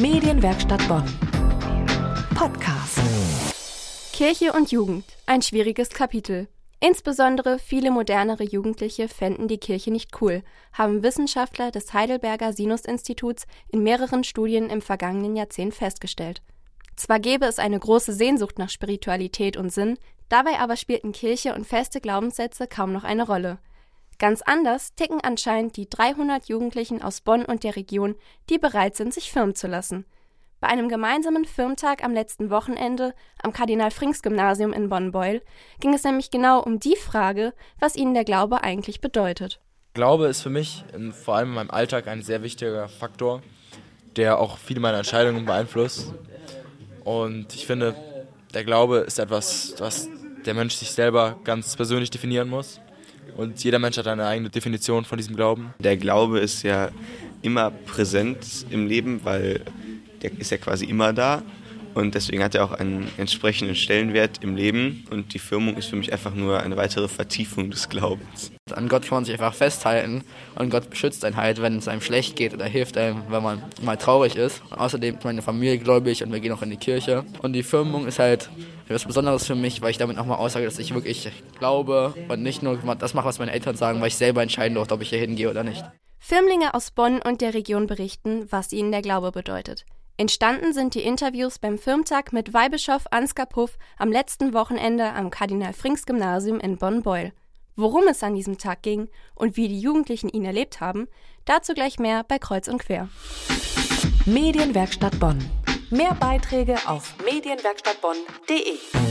Medienwerkstatt Bonn. Podcast. Kirche und Jugend. Ein schwieriges Kapitel. Insbesondere viele modernere Jugendliche fänden die Kirche nicht cool, haben Wissenschaftler des Heidelberger Sinus-Instituts in mehreren Studien im vergangenen Jahrzehnt festgestellt. Zwar gäbe es eine große Sehnsucht nach Spiritualität und Sinn, dabei aber spielten Kirche und feste Glaubenssätze kaum noch eine Rolle. Ganz anders ticken anscheinend die 300 Jugendlichen aus Bonn und der Region, die bereit sind, sich firmen zu lassen. Bei einem gemeinsamen Firmtag am letzten Wochenende am Kardinal-Frings-Gymnasium in Bonn-Beuel ging es nämlich genau um die Frage, was ihnen der Glaube eigentlich bedeutet. Glaube ist für mich in, vor allem in meinem Alltag ein sehr wichtiger Faktor, der auch viele meiner Entscheidungen beeinflusst. Und ich finde, der Glaube ist etwas, was der Mensch sich selber ganz persönlich definieren muss. Und jeder Mensch hat eine eigene Definition von diesem Glauben. Der Glaube ist ja immer präsent im Leben, weil der ist ja quasi immer da. Und deswegen hat er auch einen entsprechenden Stellenwert im Leben. Und die Firmung ist für mich einfach nur eine weitere Vertiefung des Glaubens. An Gott kann man sich einfach festhalten und Gott beschützt einen halt, wenn es einem schlecht geht oder hilft einem, wenn man mal traurig ist. Und außerdem ist meine Familie gläubig und wir gehen auch in die Kirche. Und die Firmung ist halt etwas Besonderes für mich, weil ich damit nochmal aussage, dass ich wirklich glaube und nicht nur das mache, was meine Eltern sagen, weil ich selber entscheiden durfte, ob ich hier hingehe oder nicht. Firmlinge aus Bonn und der Region berichten, was ihnen der Glaube bedeutet. Entstanden sind die Interviews beim Firmtag mit Weihbischof Ansgar Puff am letzten Wochenende am Kardinal-Frings-Gymnasium in Bonn-Beuel. Worum es an diesem Tag ging und wie die Jugendlichen ihn erlebt haben, dazu gleich mehr bei Kreuz und Quer. Medienwerkstatt Bonn. Mehr Beiträge auf medienwerkstattbonn.de.